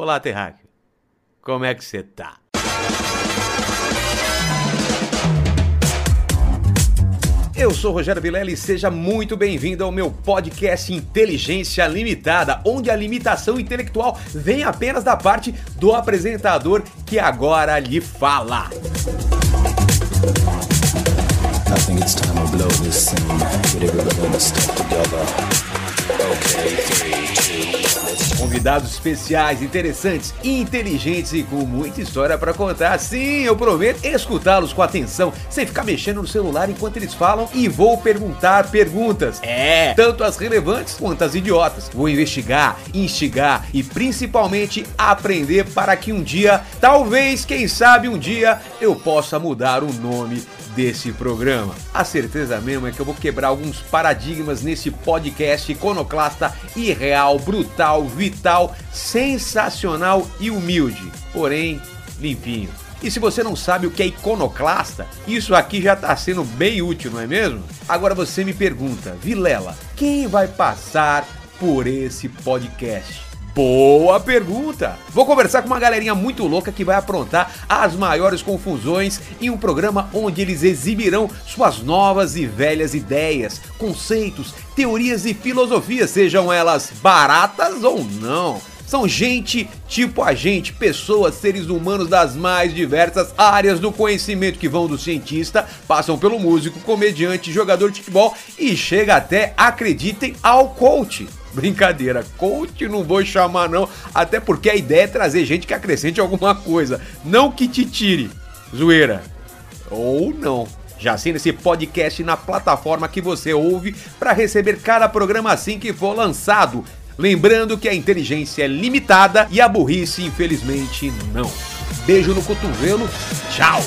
Olá, Terráqueo. Como é que você tá? Eu sou Rogério Vilela e seja muito bem-vindo ao meu podcast Inteligência Limitada, onde a limitação intelectual vem apenas da parte do apresentador que agora lhe fala. I think it's time to blow this scene. Get everybody to step together. Convidados especiais, interessantes, inteligentes e com muita história para contar. Sim, eu prometo escutá-los com atenção, sem ficar mexendo no celular enquanto eles falam e vou perguntar perguntas. É, tanto as relevantes quanto as idiotas. Vou investigar, instigar e principalmente aprender para que um dia, talvez, quem sabe um dia, eu possa mudar o nome desse programa. A certeza mesmo é que eu vou quebrar alguns paradigmas nesse podcast iconoclasta, irreal, brutal, vital, sensacional e humilde, porém limpinho. E se você não sabe o que é iconoclasta, isso aqui já está sendo bem útil, não é mesmo? Agora você me pergunta, Vilela, quem vai passar por esse podcast? Boa pergunta! Vou conversar com uma galerinha muito louca que vai aprontar as maiores confusões em um programa onde eles exibirão suas novas e velhas ideias, conceitos, teorias e filosofias, sejam elas baratas ou não. São gente tipo a gente, pessoas, seres humanos das mais diversas áreas do conhecimento que vão do cientista, passam pelo músico, comediante, jogador de futebol e chega até, acreditem, ao coach. Brincadeira, coach não vou chamar não, até porque a ideia é trazer gente que acrescente alguma coisa, não que te tire. Zoeira. Ou não. Já assina esse podcast na plataforma que você ouve para receber cada programa assim que for lançado. Lembrando que a inteligência é limitada e a burrice, infelizmente, não. Beijo no cotovelo. Tchau.